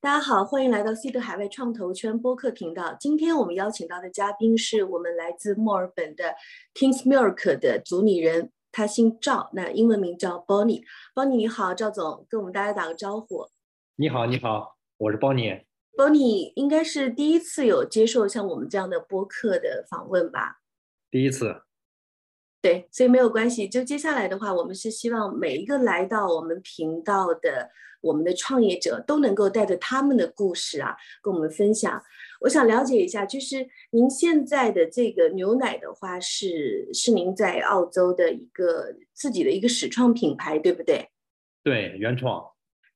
大家好，欢迎来到 C 的海外创投圈播客频道。今天我们邀请到的嘉宾是我们来自墨尔本的 Kings Milk 的主理人，他姓赵，那英文名叫 Bonnie。Bonnie 你好，赵总，跟我们大家打个招呼。你好，你好，我是 Bonnie。Bonnie 应该是第一次有接受像我们这样的播客的访问吧？第一次。对，所以没有关系。就接下来的话，我们是希望每一个来到我们频道的我们的创业者都能够带着他们的故事啊，跟我们分享。我想了解一下，就是您现在的这个牛奶的话，是是您在澳洲的一个自己的一个始创品牌，对不对？对，原创。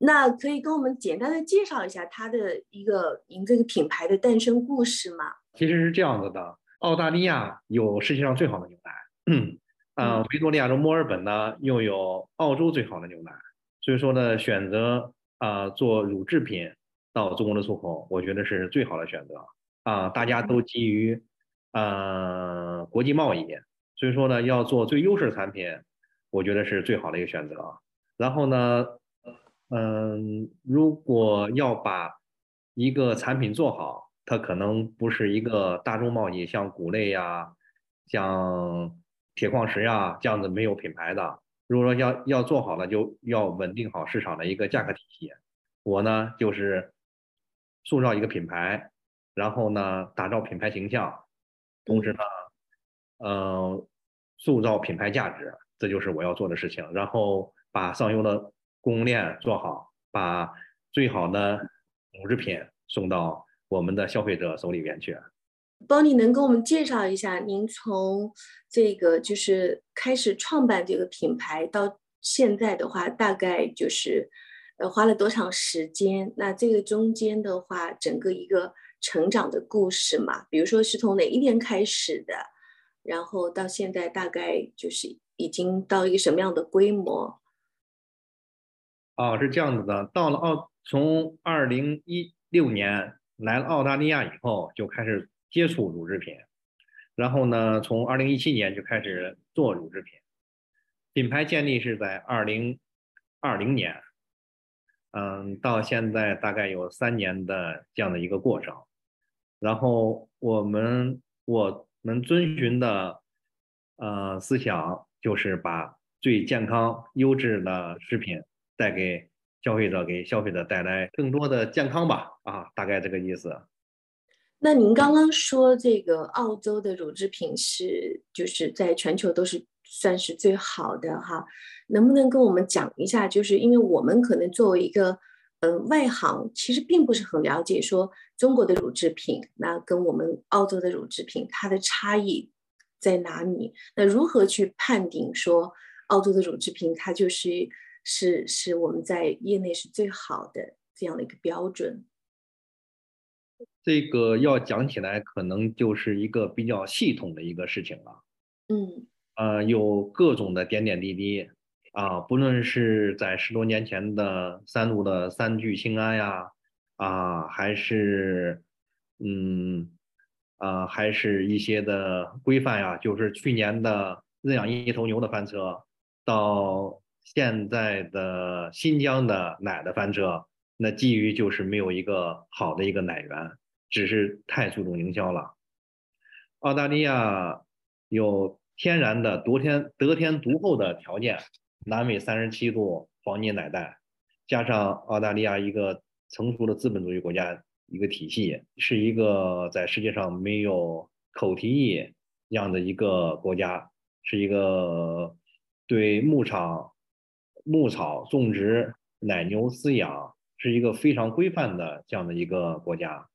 那可以跟我们简单的介绍一下它的一个您这个品牌的诞生故事吗？其实是这样子的，澳大利亚有世界上最好的牛奶。嗯，啊，维多利亚州墨尔本呢，又有澳洲最好的牛奶，所以说呢，选择啊做乳制品到中国的出口，我觉得是最好的选择啊。大家都基于呃国际贸易，所以说呢，要做最优势的产品，我觉得是最好的一个选择。然后呢，嗯，如果要把一个产品做好，它可能不是一个大众贸易，像谷类呀，像。铁矿石呀，这样子没有品牌的。如果说要要做好了，就要稳定好市场的一个价格体系。我呢，就是塑造一个品牌，然后呢，打造品牌形象，同时呢，呃，塑造品牌价值，这就是我要做的事情。然后把上游的供应链做好，把最好的乳制品送到我们的消费者手里边去。帮你能跟我们介绍一下，您从这个就是开始创办这个品牌到现在的话，大概就是呃花了多长时间？那这个中间的话，整个一个成长的故事嘛，比如说是从哪一年开始的，然后到现在大概就是已经到一个什么样的规模？哦，是这样子的，到了澳，从二零一六年来了澳大利亚以后，就开始。接触乳制品，然后呢，从二零一七年就开始做乳制品，品牌建立是在二零二零年，嗯，到现在大概有三年的这样的一个过程。然后我们我们遵循的呃思想就是把最健康优质的食品带给消费者，给消费者带来更多的健康吧，啊，大概这个意思。那您刚刚说这个澳洲的乳制品是就是在全球都是算是最好的哈，能不能跟我们讲一下？就是因为我们可能作为一个呃外行，其实并不是很了解说中国的乳制品，那跟我们澳洲的乳制品它的差异在哪里？那如何去判定说澳洲的乳制品它就是是是我们在业内是最好的这样的一个标准？这个要讲起来，可能就是一个比较系统的一个事情了。嗯，呃，有各种的点点滴滴啊，不论是在十多年前的三鹿的三聚氰胺呀，啊，还是嗯啊，还是一些的规范呀，就是去年的认养一头牛的翻车，到现在的新疆的奶的翻车，那基于就是没有一个好的一个奶源。只是太注重营销了。澳大利亚有天然的得天得天独厚的条件，南纬三十七度黄金奶带，加上澳大利亚一个成熟的资本主义国家一个体系，是一个在世界上没有口蹄疫这样的一个国家，是一个对牧场牧草种植、奶牛饲养是一个非常规范的这样的一个国家。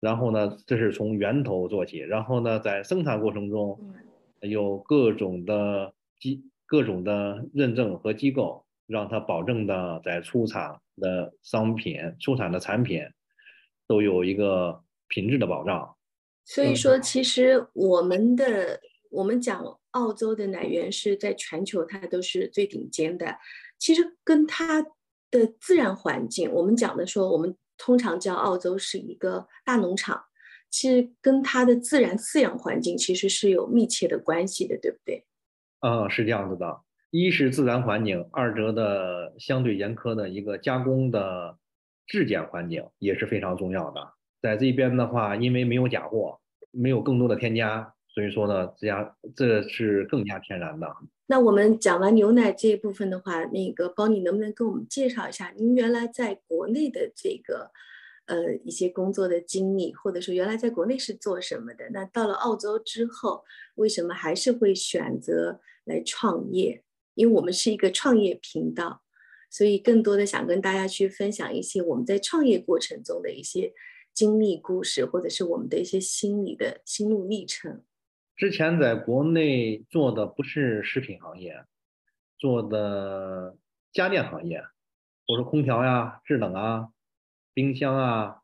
然后呢，这是从源头做起。然后呢，在生产过程中，有各种的机、各种的认证和机构，让它保证的在出厂的商品、出产的产品都有一个品质的保障。所以说，其实我们的我们讲澳洲的奶源是在全球它都是最顶尖的。其实跟它的自然环境，我们讲的说我们。通常叫澳洲是一个大农场，其实跟它的自然饲养环境其实是有密切的关系的，对不对？嗯，是这样子的。一是自然环境，二则的相对严苛的一个加工的质检环境也是非常重要的。在这边的话，因为没有假货，没有更多的添加，所以说呢，这样这是更加天然的。那我们讲完牛奶这一部分的话，那个包你能不能跟我们介绍一下您原来在国内的这个呃一些工作的经历，或者说原来在国内是做什么的？那到了澳洲之后，为什么还是会选择来创业？因为我们是一个创业频道，所以更多的想跟大家去分享一些我们在创业过程中的一些经历故事，或者是我们的一些心理的心路历程。之前在国内做的不是食品行业，做的家电行业，我说空调呀、制冷啊、冰箱啊、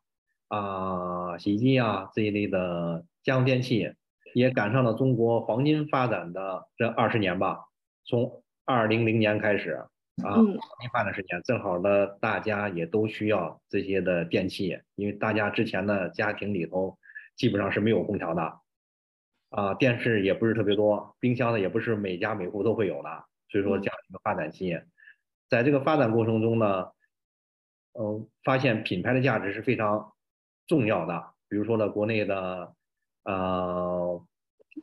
啊洗衣机啊这一类的家用电器，也赶上了中国黄金发展的这二十年吧。从二零零年开始啊，黄金发展十年，正好呢，大家也都需要这些的电器，因为大家之前的家庭里头基本上是没有空调的。啊，电视也不是特别多，冰箱呢也不是每家每户都会有的，所以说这样一个发展期，在这个发展过程中呢，嗯，发现品牌的价值是非常重要的。比如说呢，国内的呃，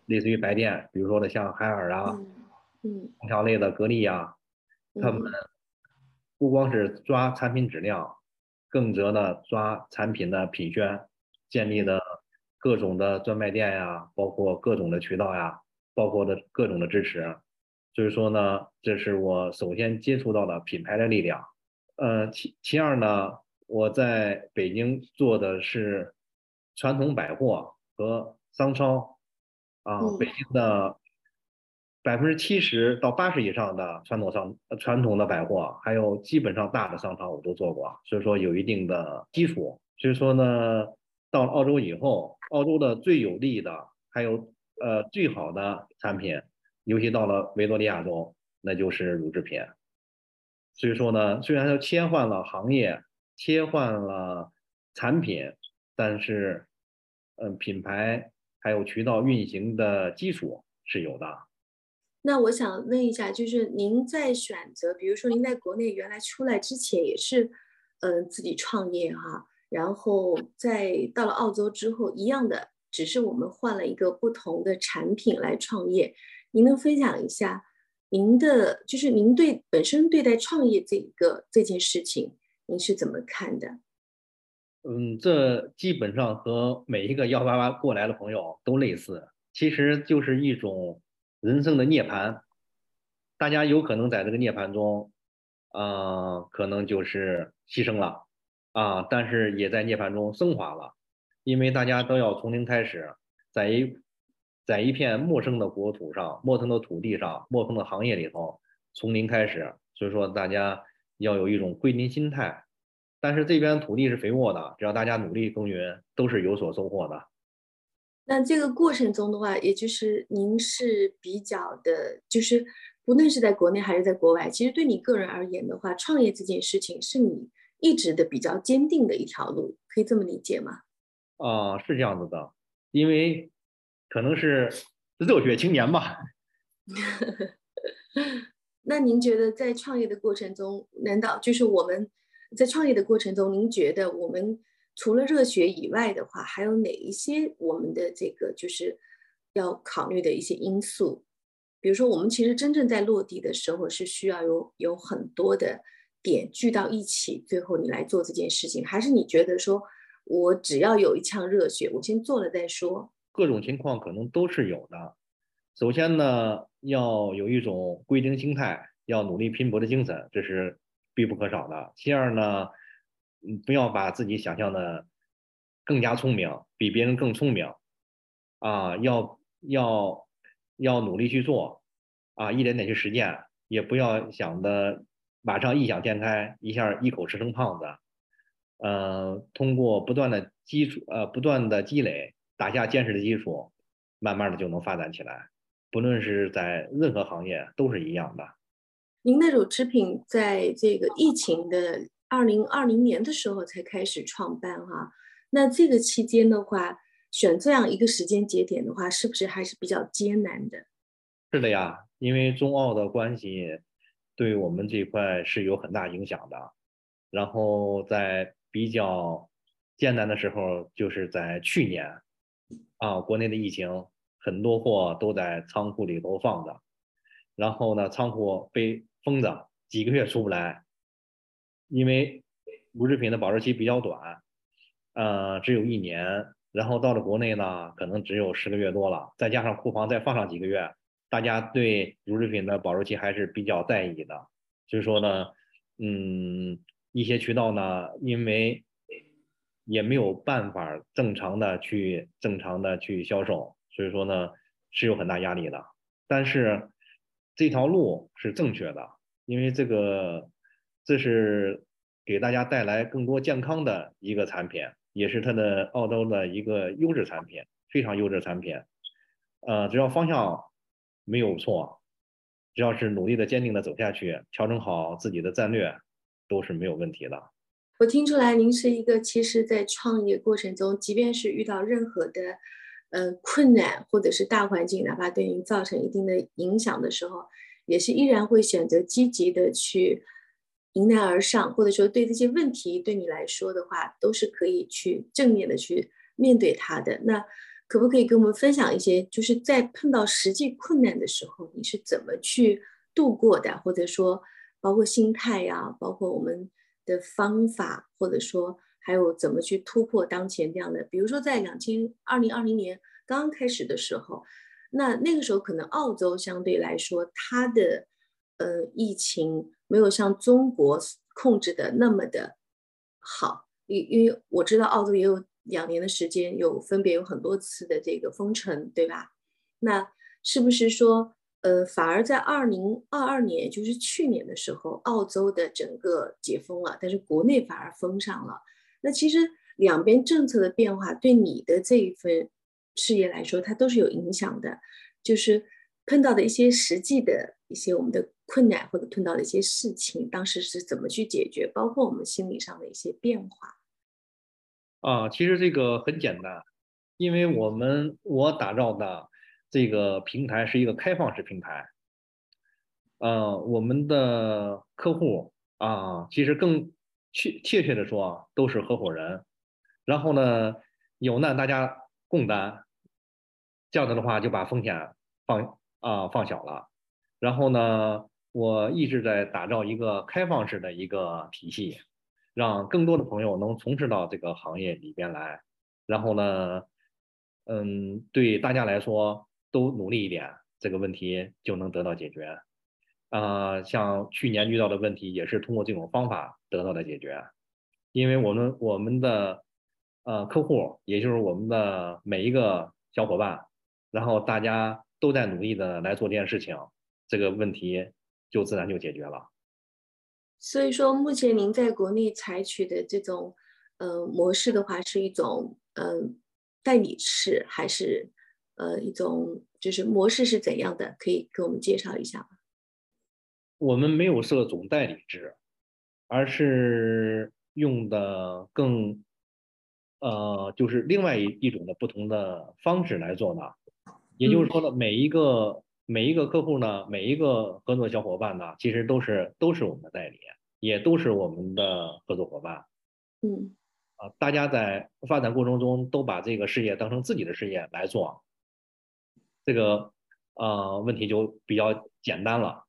类似于白电，比如说呢像海尔啊，嗯，空调类的格力啊，他们不光是抓产品质量，更则呢抓产品的品宣，建立的。各种的专卖店呀，包括各种的渠道呀，包括的各种的支持，所以说呢，这是我首先接触到的品牌的力量。呃，其其二呢，我在北京做的是传统百货和商超，啊，北京的百分之七十到八十以上的传统商传统的百货，还有基本上大的商超我都做过，所以说有一定的基础。所以说呢。到了澳洲以后，澳洲的最有利的，还有呃最好的产品，尤其到了维多利亚州，那就是乳制品。所以说呢，虽然它切换了行业，切换了产品，但是嗯，品牌还有渠道运行的基础是有的。那我想问一下，就是您在选择，比如说您在国内原来出来之前也是嗯自己创业哈。然后在到了澳洲之后，一样的，只是我们换了一个不同的产品来创业。您能分享一下您的，就是您对本身对待创业这个这件事情，您是怎么看的？嗯，这基本上和每一个幺八八过来的朋友都类似，其实就是一种人生的涅槃。大家有可能在这个涅槃中，啊，可能就是牺牲了。啊，但是也在涅槃中升华了，因为大家都要从零开始，在一在一片陌生的国土上、陌生的土地上、陌生的行业里头，从零开始，所以说大家要有一种归零心态。但是这边土地是肥沃的，只要大家努力耕耘，都是有所收获的。那这个过程中的话，也就是您是比较的，就是不论是在国内还是在国外，其实对你个人而言的话，创业这件事情是你。一直的比较坚定的一条路，可以这么理解吗？啊，是这样子的，因为可能是热血青年吧。那您觉得在创业的过程中，难道就是我们在创业的过程中，您觉得我们除了热血以外的话，还有哪一些我们的这个就是要考虑的一些因素？比如说，我们其实真正在落地的时候，是需要有有很多的。点聚到一起，最后你来做这件事情，还是你觉得说，我只要有一腔热血，我先做了再说？各种情况可能都是有的。首先呢，要有一种归零心态，要努力拼搏的精神，这是必不可少的。其二呢，不要把自己想象的更加聪明，比别人更聪明，啊，要要要努力去做，啊，一点点去实践，也不要想的。马上异想天开，一下一口吃成胖子。呃，通过不断的基础，呃，不断的积累，打下坚实的基础，慢慢的就能发展起来。不论是在任何行业都是一样的。您的乳制品在这个疫情的二零二零年的时候才开始创办哈，那这个期间的话，选这样一个时间节点的话，是不是还是比较艰难的？是的呀，因为中澳的关系。对我们这块是有很大影响的，然后在比较艰难的时候，就是在去年啊，国内的疫情，很多货都在仓库里头放着，然后呢，仓库被封着，几个月出不来，因为乳制品的保质期比较短，呃，只有一年，然后到了国内呢，可能只有十个月多了，再加上库房再放上几个月，大家对乳制品的保质期还是比较在意的，所以说呢，嗯。一些渠道呢，因为也没有办法正常的去正常的去销售，所以说呢是有很大压力的。但是这条路是正确的，因为这个这是给大家带来更多健康的一个产品，也是它的澳洲的一个优质产品，非常优质产品。呃，只要方向没有错，只要是努力的、坚定的走下去，调整好自己的战略。都是没有问题的。我听出来，您是一个其实，在创业过程中，即便是遇到任何的，呃，困难或者是大环境，哪怕对您造成一定的影响的时候，也是依然会选择积极的去迎难而上，或者说对这些问题，对你来说的话，都是可以去正面的去面对它的。那可不可以跟我们分享一些，就是在碰到实际困难的时候，你是怎么去度过的，或者说？包括心态呀，包括我们的方法，或者说还有怎么去突破当前这样的。比如说，在两千二零二零年刚刚开始的时候，那那个时候可能澳洲相对来说它的呃疫情没有像中国控制的那么的好，因因为我知道澳洲也有两年的时间，有分别有很多次的这个封城，对吧？那是不是说？呃，反而在二零二二年，就是去年的时候，澳洲的整个解封了，但是国内反而封上了。那其实两边政策的变化，对你的这一份事业来说，它都是有影响的。就是碰到的一些实际的一些我们的困难，或者碰到的一些事情，当时是怎么去解决，包括我们心理上的一些变化。啊，其实这个很简单，因为我们我打造的。这个平台是一个开放式平台，呃，我们的客户啊，其实更确切切的说，都是合伙人。然后呢，有难大家共担，这样子的话就把风险放啊放小了。然后呢，我一直在打造一个开放式的一个体系，让更多的朋友能从事到这个行业里边来。然后呢，嗯，对大家来说。都努力一点，这个问题就能得到解决。啊，像去年遇到的问题，也是通过这种方法得到的解决。因为我们我们的呃客户，也就是我们的每一个小伙伴，然后大家都在努力的来做这件事情，这个问题就自然就解决了。所以说，目前您在国内采取的这种呃模式的话，是一种呃代理式还是？呃，一种就是模式是怎样的？可以给我们介绍一下吗？我们没有设总代理制，而是用的更呃，就是另外一一种的不同的方式来做的。也就是说呢，每一个每一个客户呢，每一个合作小伙伴呢，其实都是都是我们的代理，也都是我们的合作伙伴。嗯，啊，大家在发展过程中都把这个事业当成自己的事业来做。这个呃问题就比较简单了，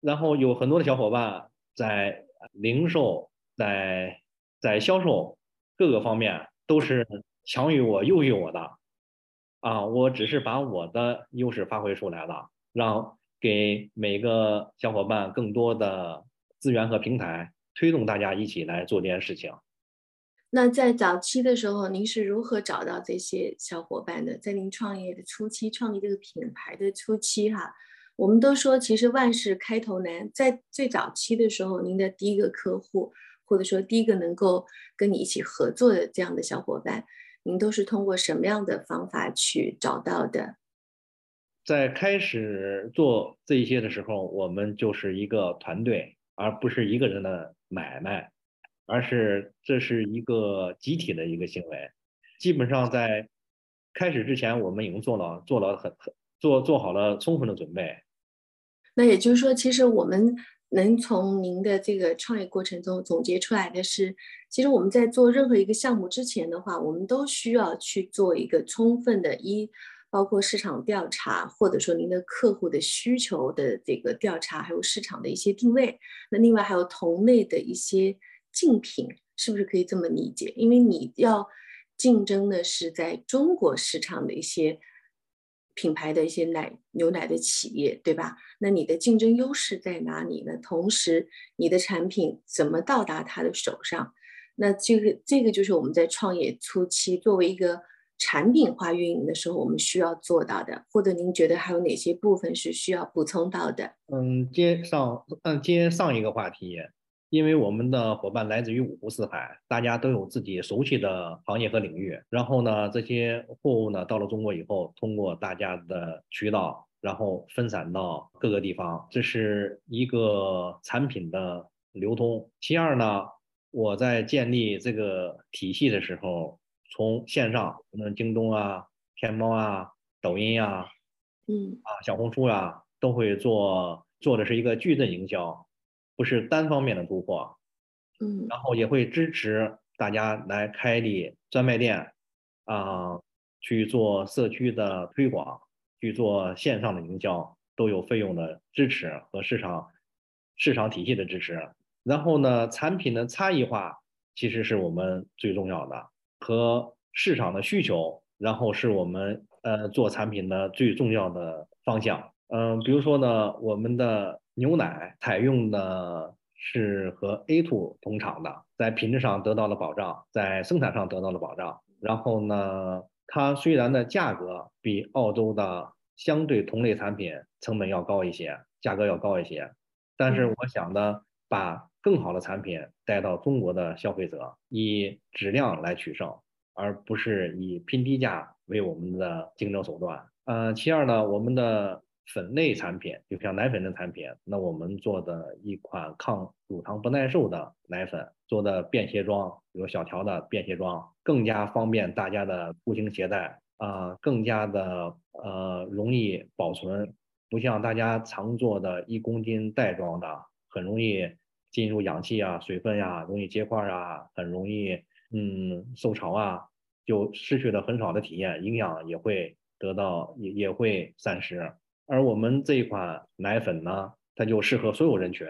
然后有很多的小伙伴在零售、在在销售各个方面都是强于我、优于我的，啊，我只是把我的优势发挥出来了，让给每个小伙伴更多的资源和平台，推动大家一起来做这件事情。那在早期的时候，您是如何找到这些小伙伴的？在您创业的初期，创立这个品牌的初期，哈，我们都说其实万事开头难。在最早期的时候，您的第一个客户，或者说第一个能够跟你一起合作的这样的小伙伴，您都是通过什么样的方法去找到的？在开始做这些的时候，我们就是一个团队，而不是一个人的买卖。而是这是一个集体的一个行为，基本上在开始之前，我们已经做了做了很很做做好了充分的准备。那也就是说，其实我们能从您的这个创业过程中总结出来的是，其实我们在做任何一个项目之前的话，我们都需要去做一个充分的一，包括市场调查，或者说您的客户的需求的这个调查，还有市场的一些定位。那另外还有同类的一些竞品，是不是可以这么理解？因为你要竞争的是在中国市场的一些。品牌的一些奶牛奶的企业，对吧？那你的竞争优势在哪里呢？同时，你的产品怎么到达他的手上？那这个这个就是我们在创业初期作为一个产品化运营的时候，我们需要做到的。或者您觉得还有哪些部分是需要补充到的？嗯，接上嗯接上一个话题。因为我们的伙伴来自于五湖四海，大家都有自己熟悉的行业和领域。然后呢，这些货物呢到了中国以后，通过大家的渠道，然后分散到各个地方，这是一个产品的流通。其二呢，我在建立这个体系的时候，从线上，嗯，京东啊、天猫啊、抖音啊，嗯啊、小红书啊，都会做做的是一个矩阵营销。不是单方面的突破，嗯，然后也会支持大家来开立专卖店，啊，去做社区的推广，去做线上的营销，都有费用的支持和市场市场体系的支持。然后呢，产品的差异化其实是我们最重要的，和市场的需求，然后是我们呃做产品的最重要的方向。嗯，比如说呢，我们的。牛奶采用的是和 A two 同厂的，在品质上得到了保障，在生产上得到了保障。然后呢，它虽然的价格比澳洲的相对同类产品成本要高一些，价格要高一些，但是我想呢，把更好的产品带到中国的消费者，以质量来取胜，而不是以拼低价为我们的竞争手段。呃，其二呢，我们的。粉类产品，就像奶粉的产品，那我们做的一款抗乳糖不耐受的奶粉，做的便携装，比如小条的便携装，更加方便大家的步行携带啊，更加的呃容易保存，不像大家常做的一公斤袋装的，很容易进入氧气啊、水分呀，容易结块啊，很容易嗯受潮啊，就失去了很少的体验，营养也会得到也也会散失。而我们这一款奶粉呢，它就适合所有人群，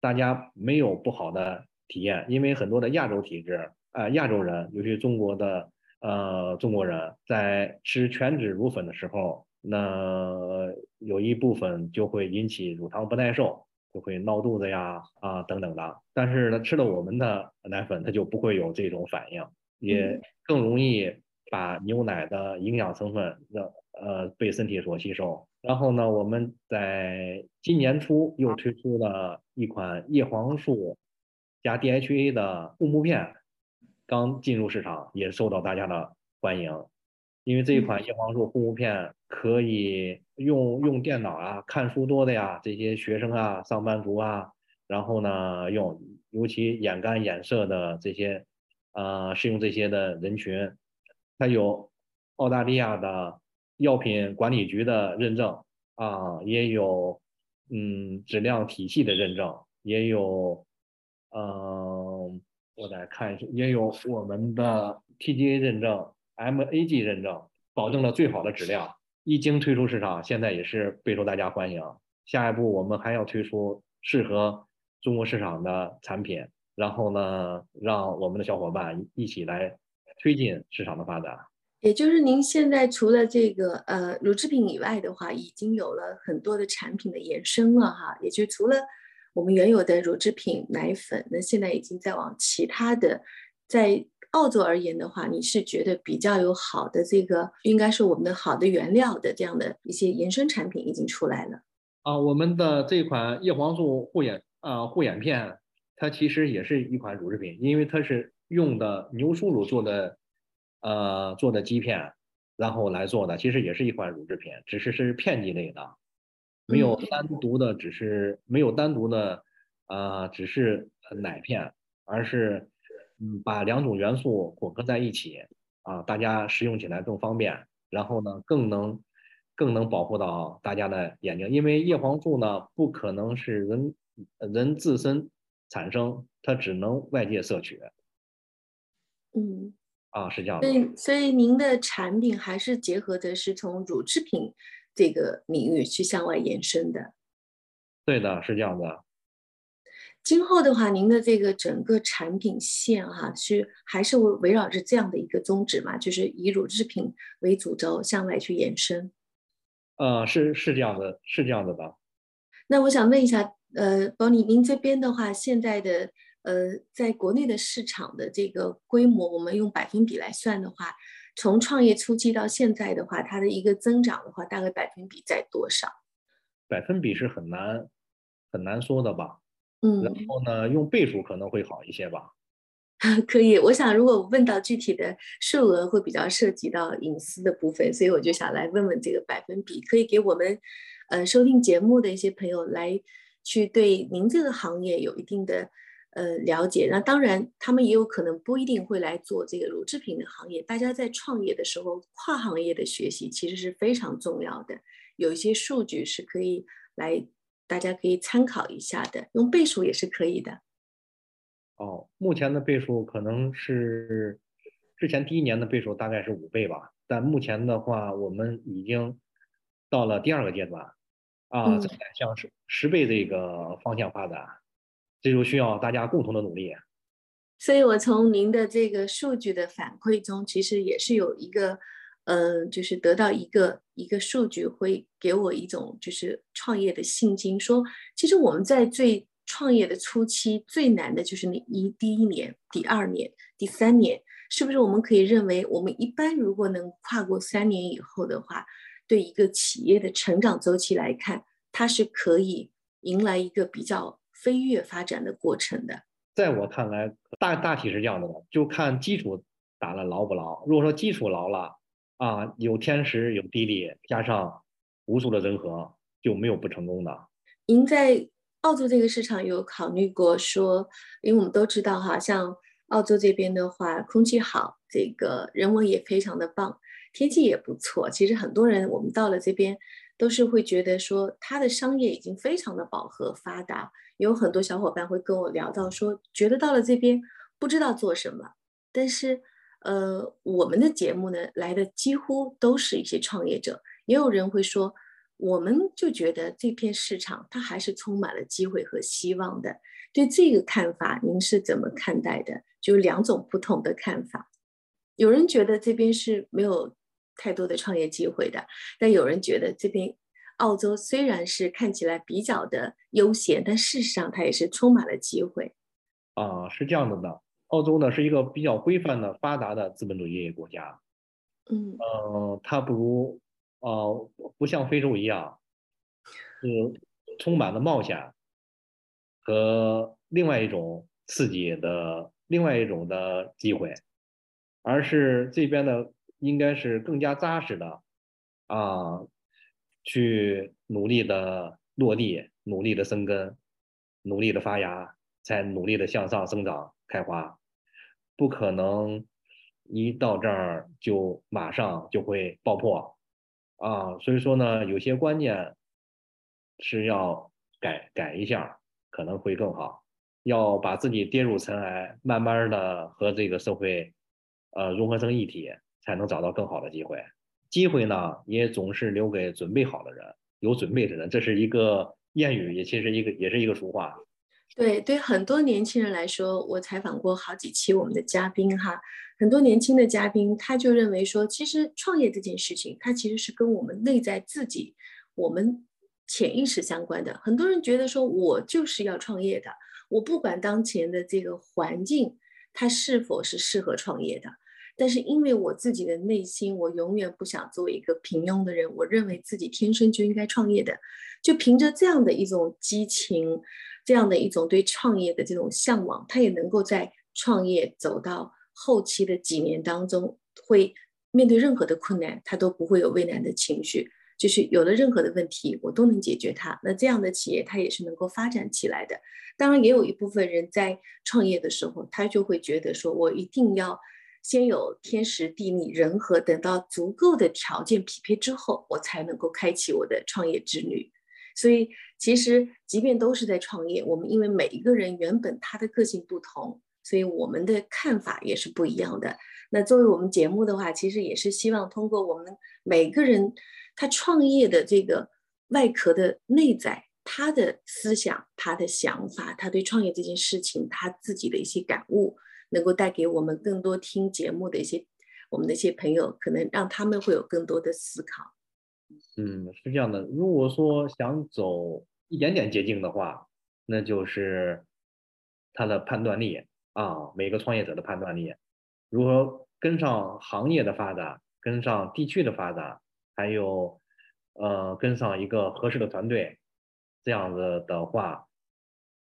大家没有不好的体验，因为很多的亚洲体质，啊，亚洲人，尤其中国的呃中国人在吃全脂乳粉的时候，那有一部分就会引起乳糖不耐受，就会闹肚子呀啊等等的。但是呢，吃了我们的奶粉，它就不会有这种反应，也更容易把牛奶的营养成分的呃被身体所吸收。然后呢，我们在今年初又推出了一款叶黄素加 DHA 的护目片，刚进入市场，也受到大家的欢迎。因为这一款叶黄素护目片可以用用电脑啊、看书多的呀这些学生啊、上班族啊，然后呢用，尤其眼干眼涩的这些，呃，适用这些的人群，它有澳大利亚的。药品管理局的认证啊，也有嗯质量体系的认证，也有嗯我再看一下，也有我们的 TGA 认证、MAG 认证，保证了最好的质量。一经推出市场，现在也是备受大家欢迎。下一步我们还要推出适合中国市场的产品，然后呢，让我们的小伙伴一起来推进市场的发展。也就是您现在除了这个呃乳制品以外的话，已经有了很多的产品的延伸了哈。也就除了我们原有的乳制品奶粉，那现在已经在往其他的，在澳洲而言的话，你是觉得比较有好的这个，应该是我们的好的原料的这样的一些延伸产品已经出来了啊。我们的这款叶黄素护眼啊护眼片，它其实也是一款乳制品，因为它是用的牛初乳做的。呃，做的基片，然后来做的，其实也是一款乳制品，只是是片剂类的，没有单独的，只是没有单独的，呃，只是奶片，而是嗯，把两种元素混合在一起，啊，大家使用起来更方便，然后呢，更能更能保护到大家的眼睛，因为叶黄素呢，不可能是人人自身产生，它只能外界摄取。嗯，啊，是这样的。所以，所以您的产品还是结合的是从乳制品这个领域去向外延伸的。对的，是这样的。今后的话，您的这个整个产品线哈，是还是围围绕着这样的一个宗旨嘛，就是以乳制品为主轴向外去延伸。呃，是是这样的，是这样的吧。那我想问一下，呃，宝妮，您这边的话，现在的呃，在国内的市场的这个规模，我们用百分比来算的话，从创业初期到现在的话，它的一个增长的话，大概百分比在多少？百分比是很难很难说的吧。嗯，然后呢，用倍数可能会好一些吧。可以，我想如果问到具体的数额，会比较涉及到隐私的部分，所以我就想来问问这个百分比，可以给我们呃收听节目的一些朋友来去对您这个行业有一定的呃了解。那当然，他们也有可能不一定会来做这个乳制品的行业。大家在创业的时候，跨行业的学习其实是非常重要的，有一些数据是可以来。大家可以参考一下的，用倍数也是可以的。哦，目前的倍数可能是之前第一年的倍数大概是五倍吧，但目前的话，我们已经到了第二个阶段，啊，正在向十十倍这个方向发展，这就需要大家共同的努力。所以我从您的这个数据的反馈中，其实也是有一个。嗯，就是得到一个一个数据，会给我一种就是创业的信心。说，其实我们在最创业的初期，最难的就是那一第一年、第二年、第三年，是不是？我们可以认为，我们一般如果能跨过三年以后的话，对一个企业的成长周期来看，它是可以迎来一个比较飞跃发展的过程的。在我看来，大大体是这样的，就看基础打了牢不牢。如果说基础牢了，啊，有天时，有地利，加上无数的人和，就没有不成功的。您在澳洲这个市场有考虑过说，因为我们都知道哈，像澳洲这边的话，空气好，这个人文也非常的棒，天气也不错。其实很多人我们到了这边，都是会觉得说，它的商业已经非常的饱和发达。有很多小伙伴会跟我聊到说，觉得到了这边不知道做什么，但是。呃，我们的节目呢来的几乎都是一些创业者，也有人会说，我们就觉得这片市场它还是充满了机会和希望的。对这个看法，您是怎么看待的？就两种不同的看法。有人觉得这边是没有太多的创业机会的，但有人觉得这边澳洲虽然是看起来比较的悠闲，但事实上它也是充满了机会。啊，是这样子的。澳洲呢是一个比较规范的、发达的资本主义国家，嗯，呃，它不如，呃，不像非洲一样，是充满了冒险和另外一种刺激的另外一种的机会，而是这边的应该是更加扎实的，啊，去努力的落地，努力的生根，努力的发芽，才努力的向上生长开花。不可能一到这儿就马上就会爆破啊！所以说呢，有些观念是要改改一下，可能会更好。要把自己跌入尘埃，慢慢的和这个社会呃融合成一体，才能找到更好的机会。机会呢，也总是留给准备好的人，有准备的人。这是一个谚语，也其实一个也是一个俗话。对对，很多年轻人来说，我采访过好几期我们的嘉宾哈，很多年轻的嘉宾他就认为说，其实创业这件事情，它其实是跟我们内在自己、我们潜意识相关的。很多人觉得说，我就是要创业的，我不管当前的这个环境它是否是适合创业的，但是因为我自己的内心，我永远不想做一个平庸的人，我认为自己天生就应该创业的，就凭着这样的一种激情。这样的一种对创业的这种向往，他也能够在创业走到后期的几年当中，会面对任何的困难，他都不会有畏难的情绪，就是有了任何的问题，我都能解决它。那这样的企业，它也是能够发展起来的。当然，也有一部分人在创业的时候，他就会觉得说，我一定要先有天时地利人和，等到足够的条件匹配之后，我才能够开启我的创业之旅。所以其实即便都是在创业，我们因为每一个人原本他的个性不同，所以我们的看法也是不一样的。那作为我们节目的话，其实也是希望通过我们每个人他创业的这个外壳的内在，他的思想、他的想法、他对创业这件事情他自己的一些感悟，能够带给我们更多听节目的一些我们的一些朋友，可能让他们会有更多的思考。嗯，是这样的。如果说想走一点点捷径的话，那就是他的判断力啊，每个创业者的判断力，如何跟上行业的发展，跟上地区的发展，还有呃跟上一个合适的团队，这样子的话，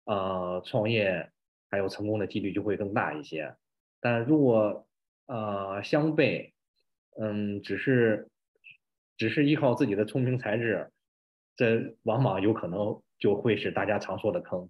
呃，创业还有成功的几率就会更大一些。但如果呃相悖，嗯，只是。只是依靠自己的聪明才智，这往往有可能就会是大家常说的坑。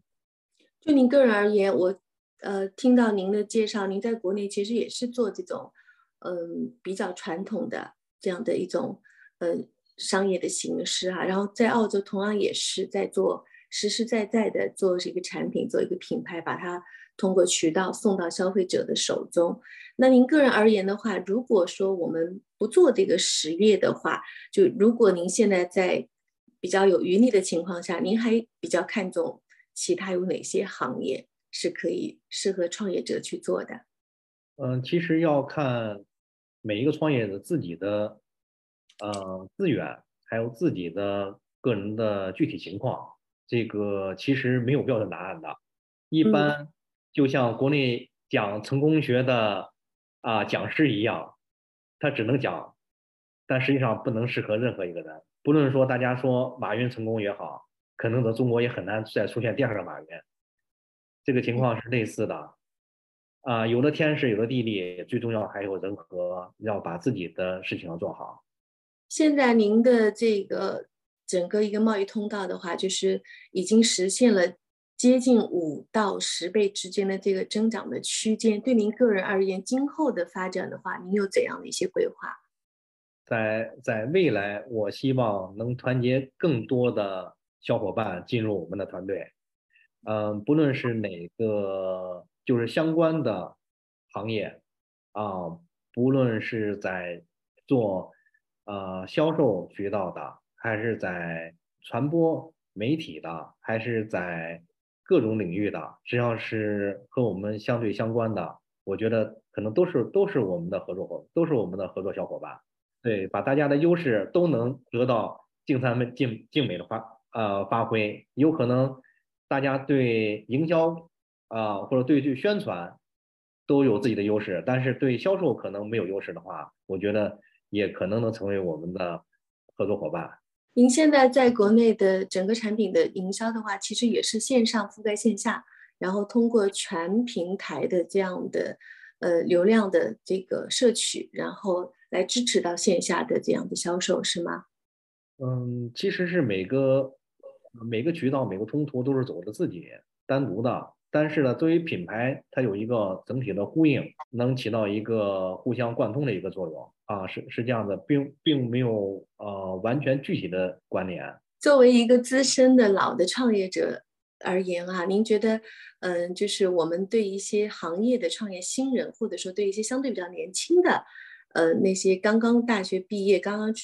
就您个人而言，我呃听到您的介绍，您在国内其实也是做这种嗯比较传统的这样的一种嗯商业的形式哈，然后在澳洲同样也是在做实实在在的做这个产品，做一个品牌，把它通过渠道送到消费者的手中。那您个人而言的话，如果说我们不做这个实业的话，就如果您现在在比较有余力的情况下，您还比较看重其他有哪些行业是可以适合创业者去做的？嗯，其实要看每一个创业者自己的呃资源，还有自己的个人的具体情况，这个其实没有标准答案的。一般就像国内讲成功学的啊讲师一样。他只能讲，但实际上不能适合任何一个人。不论说大家说马云成功也好，可能在中国也很难再出现第二个马云。这个情况是类似的，啊，有了天时，有了地利，最重要还有人和，要把自己的事情要做好。现在您的这个整个一个贸易通道的话，就是已经实现了。接近五到十倍之间的这个增长的区间，对您个人而言，今后的发展的话，您有怎样的一些规划？在在未来，我希望能团结更多的小伙伴进入我们的团队。嗯，不论是哪个，就是相关的行业啊，不论是在做呃销售渠道的，还是在传播媒体的，还是在各种领域的，只要是和我们相对相关的，我觉得可能都是都是我们的合作伙，都是我们的合作小伙伴。对，把大家的优势都能得到尽善尽尽美的发呃发挥。有可能大家对营销啊或者对对宣传都有自己的优势，但是对销售可能没有优势的话，我觉得也可能能成为我们的合作伙伴。您现在在国内的整个产品的营销的话，其实也是线上覆盖线下，然后通过全平台的这样的呃流量的这个摄取，然后来支持到线下的这样的销售，是吗？嗯，其实是每个每个渠道每个通途都是走的自己单独的。但是呢，作为品牌，它有一个整体的呼应，能起到一个互相贯通的一个作用啊，是是这样的，并并没有呃完全具体的关联。作为一个资深的老的创业者而言啊，您觉得，嗯，就是我们对一些行业的创业新人，或者说对一些相对比较年轻的，呃，那些刚刚大学毕业、刚刚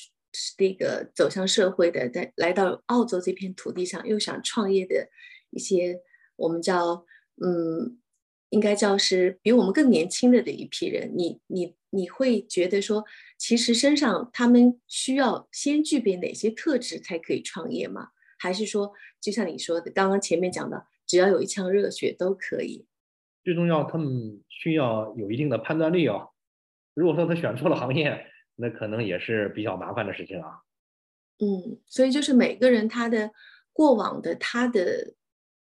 这个走向社会的，在来到澳洲这片土地上又想创业的一些，我们叫。嗯，应该叫是比我们更年轻的的一批人。你你你会觉得说，其实身上他们需要先具备哪些特质才可以创业吗？还是说，就像你说的，刚刚前面讲的，只要有一腔热血都可以？最重要，他们需要有一定的判断力哦。如果说他选错了行业，那可能也是比较麻烦的事情啊。嗯，所以就是每个人他的过往的他的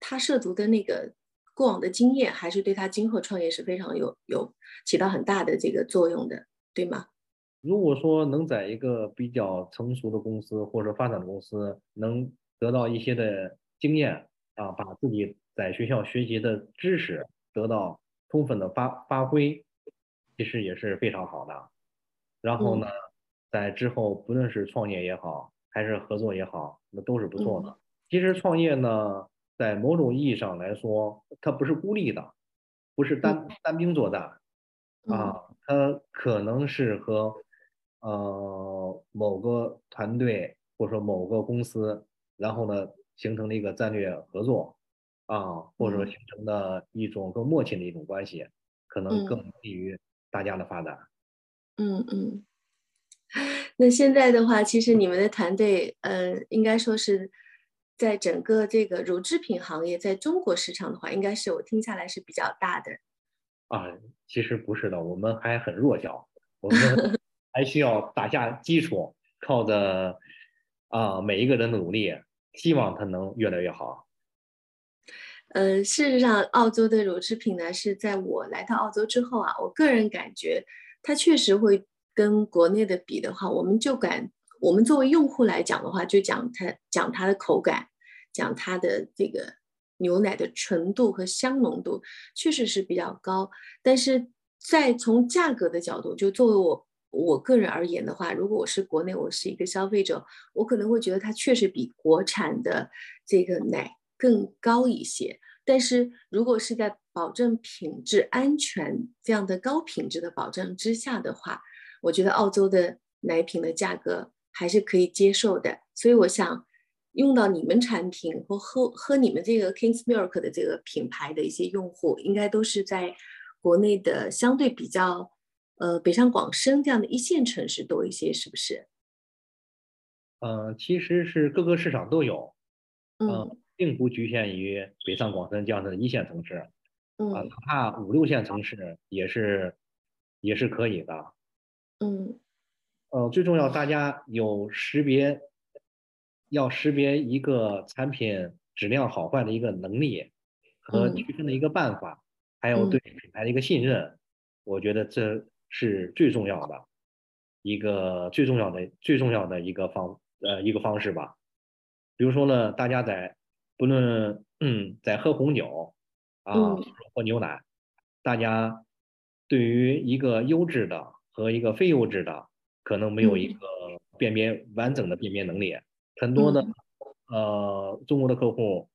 他涉足的那个。过往的经验还是对他今后创业是非常有有起到很大的这个作用的，对吗？如果说能在一个比较成熟的公司或者发展的公司，能得到一些的经验啊，把自己在学校学习的知识得到充分的发发挥，其实也是非常好的。然后呢，在之后不论是创业也好，还是合作也好，那都是不错的。其实创业呢，在某种意义上来说，它不是孤立的，不是单单兵作战啊，它可能是和呃某个团队或者说某个公司，然后呢形成了一个战略合作啊，或者说形成的一种更默契的一种关系，可能更利于大家的发展。嗯嗯。那现在的话，其实你们的团队，呃，应该说是在整个这个乳制品行业，在中国市场的话，应该是我听下来是比较大的。啊，其实不是的，我们还很弱小，我们 还需要打下基础，靠着啊每一个人的努力，希望它能越来越好。呃，事实上，澳洲的乳制品呢，是在我来到澳洲之后啊，我个人感觉它确实会。跟国内的比的话，我们就敢，我们作为用户来讲的话，就讲它讲它的口感，讲它的这个牛奶的纯度和香浓度，确实是比较高。但是在从价格的角度，就作为我我个人而言的话，如果我是国内，我是一个消费者，我可能会觉得它确实比国产的这个奶更高一些。但是如果是在保证品质安全这样的高品质的保证之下的话，我觉得澳洲的奶品的价格还是可以接受的，所以我想用到你们产品或喝喝你们这个 Kings Milk 的这个品牌的一些用户，应该都是在国内的相对比较呃北上广深这样的一线城市多一些，是不是？嗯，其实是各个市场都有，嗯，并不局限于北上广深这样的一线城市，嗯，哪怕五六线城市也是也是可以的。嗯，呃，最重要，大家有识别，要识别一个产品质量好坏的一个能力和区分的一个办法，还有对品牌的一个信任，我觉得这是最重要的一个最重要的最重要的一个方呃一个方式吧。比如说呢，大家在不论嗯在喝红酒啊喝牛奶，大家对于一个优质的。和一个非优质的可能没有一个辨别完整的辨别能力，很多的呃中国的客户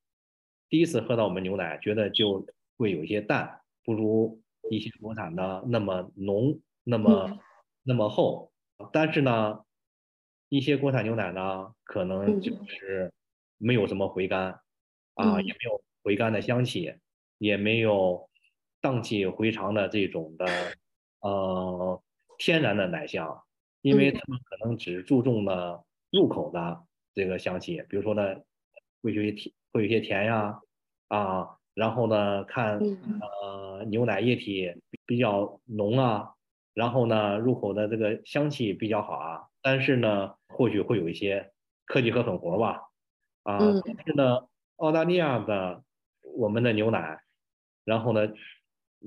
第一次喝到我们牛奶，觉得就会有一些淡，不如一些国产的那么浓，那么那么厚。但是呢，一些国产牛奶呢，可能就是没有什么回甘啊，也没有回甘的香气，也没有荡气回肠的这种的呃。天然的奶香，因为他们可能只注重了入口的这个香气，比如说呢，会有些甜，会有些甜呀，啊，然后呢，看呃牛奶液体比较浓啊，然后呢，入口的这个香气比较好啊，但是呢，或许会有一些科技和狠活吧，啊，但是呢，澳大利亚的我们的牛奶，然后呢，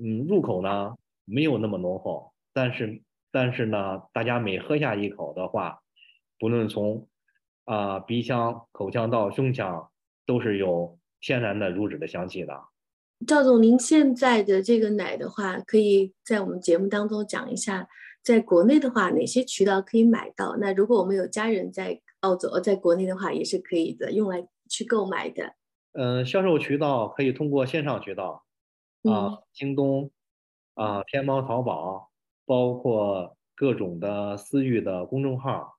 嗯，入口呢没有那么浓厚，但是。但是呢，大家每喝下一口的话，不论从啊鼻腔、口腔到胸腔，都是有天然的乳脂的香气的。赵总，您现在的这个奶的话，可以在我们节目当中讲一下，在国内的话，哪些渠道可以买到？那如果我们有家人在澳洲，在国内的话，也是可以的，用来去购买的。嗯，销售渠道可以通过线上渠道，啊，京东，啊，天猫、淘宝。包括各种的私域的公众号，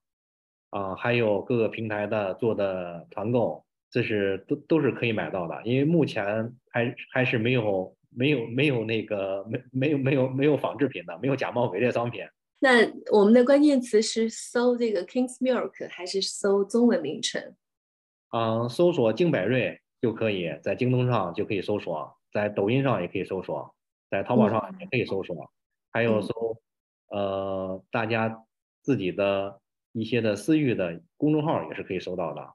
啊，还有各个平台的做的团购，这是都都是可以买到的。因为目前还还是没有没有没有那个没没有没有没有仿制品的，没有假冒伪劣商品。那我们的关键词是搜这个 Kings Milk 还是搜中文名称？嗯，搜索金百瑞就可以在京东上就可以搜索，在抖音上也可以搜索，在淘宝上也可以搜索。还有搜，呃，大家自己的一些的私域的公众号也是可以收到的。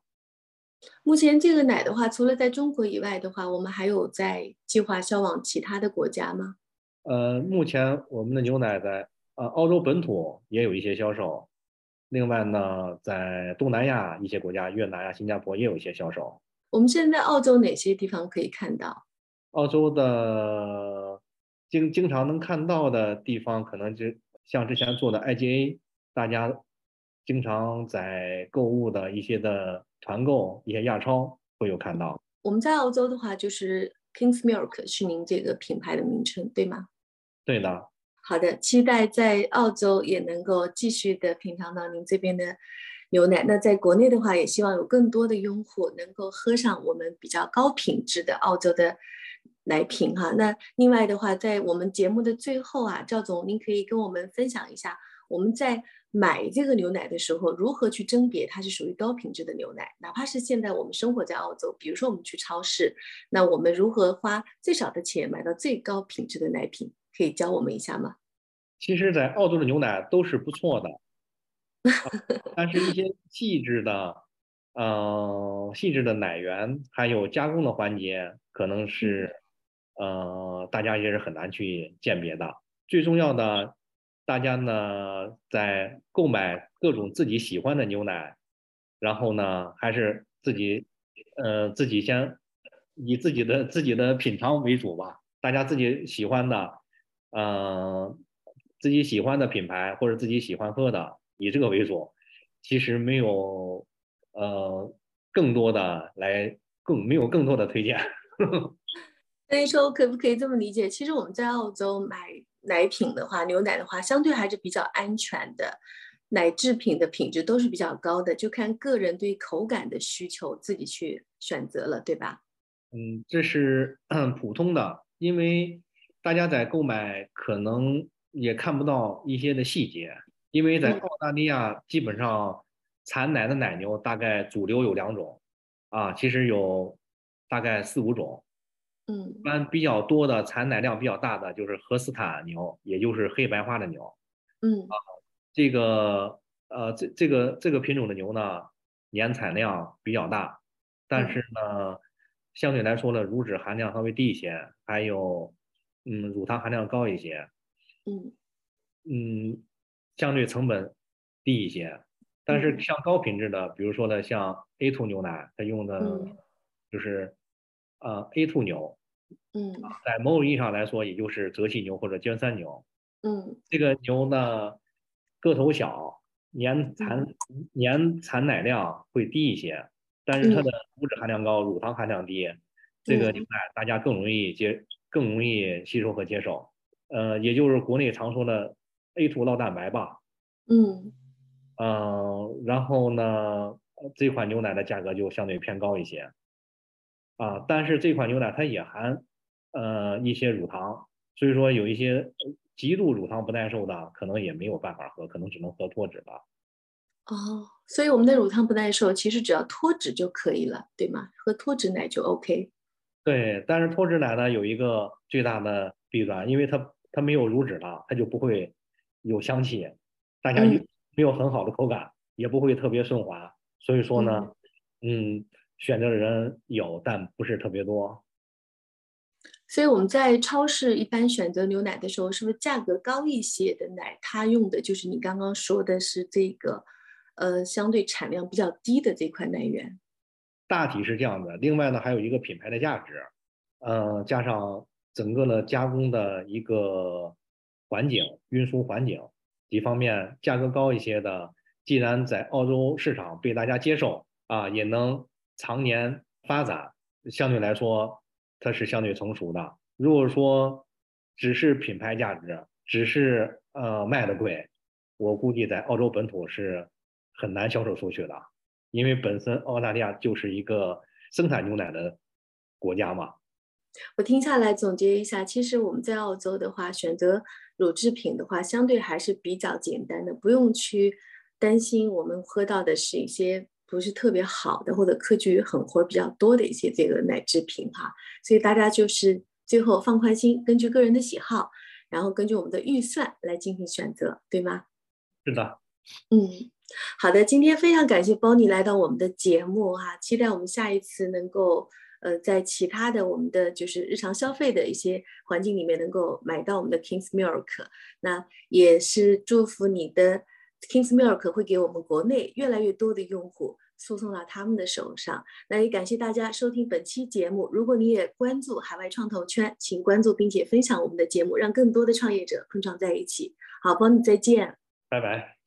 目前这个奶的话，除了在中国以外的话，我们还有在计划销往其他的国家吗？呃，目前我们的牛奶在呃澳洲本土也有一些销售，另外呢，在东南亚一些国家，越南呀、新加坡也有一些销售。我们现在澳洲哪些地方可以看到？澳洲的。经经常能看到的地方，可能就像之前做的 IGA，大家经常在购物的一些的团购，一些亚超会有看到。我们在澳洲的话，就是 King's Milk 是您这个品牌的名称，对吗？对的。好的，期待在澳洲也能够继续的品尝到您这边的牛奶。那在国内的话，也希望有更多的用户能够喝上我们比较高品质的澳洲的奶品哈。那另外的话，在我们节目的最后啊，赵总，您可以跟我们分享一下我们在。买这个牛奶的时候，如何去甄别它是属于高品质的牛奶？哪怕是现在我们生活在澳洲，比如说我们去超市，那我们如何花最少的钱买到最高品质的奶品？可以教我们一下吗？其实，在澳洲的牛奶都是不错的，但是一些细致的，呃，细致的奶源还有加工的环节，可能是，呃，大家也是很难去鉴别的。最重要的。大家呢，在购买各种自己喜欢的牛奶，然后呢，还是自己，呃，自己先以自己的自己的品尝为主吧。大家自己喜欢的，呃，自己喜欢的品牌或者自己喜欢喝的，以这个为主。其实没有，呃，更多的来更没有更多的推荐。所以说，可不可以这么理解？其实我们在澳洲买。奶品的话，牛奶的话，相对还是比较安全的，奶制品的品质都是比较高的，就看个人对口感的需求自己去选择了，对吧？嗯，这是 普通的，因为大家在购买可能也看不到一些的细节，因为在澳大利亚基本上产奶的奶牛大概主流有两种，啊，其实有大概四五种。嗯，一般比较多的产奶量比较大的就是荷斯坦牛，也就是黑白花的牛。嗯啊，这个呃这这个这个品种的牛呢，年产量比较大，但是呢，相对来说呢，乳脂含量稍微低一些，还有嗯乳糖含量高一些。嗯嗯，相对成本低一些，但是像高品质的，比如说呢，像 A two 牛奶，它用的就是呃 A two 牛。嗯，在某种意义上来说，也就是泽系牛或者尖酸牛。嗯，这个牛呢，个头小，年产年产奶量会低一些，但是它的乳脂含量高，乳糖含量低，这个牛奶大家更容易接，更容易吸收和接受。呃，也就是国内常说的 A 图酪蛋白吧。嗯，嗯，然后呢，这款牛奶的价格就相对偏高一些。啊，但是这款牛奶它也含，呃，一些乳糖，所以说有一些极度乳糖不耐受的，可能也没有办法喝，可能只能喝脱脂了。哦，所以我们的乳糖不耐受，其实只要脱脂就可以了，对吗？喝脱脂奶就 OK。对，但是脱脂奶呢有一个最大的弊端，因为它它没有乳脂了，它就不会有香气，大家没有很好的口感，也不会特别顺滑，所以说呢，嗯。选择的人有，但不是特别多。所以我们在超市一般选择牛奶的时候，是不是价格高一些的奶，它用的就是你刚刚说的是这个，呃，相对产量比较低的这款奶源？大体是这样的。另外呢，还有一个品牌的价值，呃，加上整个的加工的一个环境、运输环境几方面，价格高一些的，既然在澳洲市场被大家接受啊，也能。常年发展相对来说，它是相对成熟的。如果说只是品牌价值，只是呃卖的贵，我估计在澳洲本土是很难销售出去的，因为本身澳大利亚就是一个生产牛奶的国家嘛。我听下来总结一下，其实我们在澳洲的话，选择乳制品的话，相对还是比较简单的，不用去担心我们喝到的是一些。不是特别好的，或者科技狠活比较多的一些这个奶制品哈，所以大家就是最后放宽心，根据个人的喜好，然后根据我们的预算来进行选择，对吗？是的，嗯，好的，今天非常感谢 Bonnie 来到我们的节目哈，期待我们下一次能够呃在其他的我们的就是日常消费的一些环境里面能够买到我们的 King's Milk，那也是祝福你的。King's Milk 会给我们国内越来越多的用户输送到他们的手上。那也感谢大家收听本期节目。如果你也关注海外创投圈，请关注并且分享我们的节目，让更多的创业者碰撞在一起。好，帮你再见，拜拜。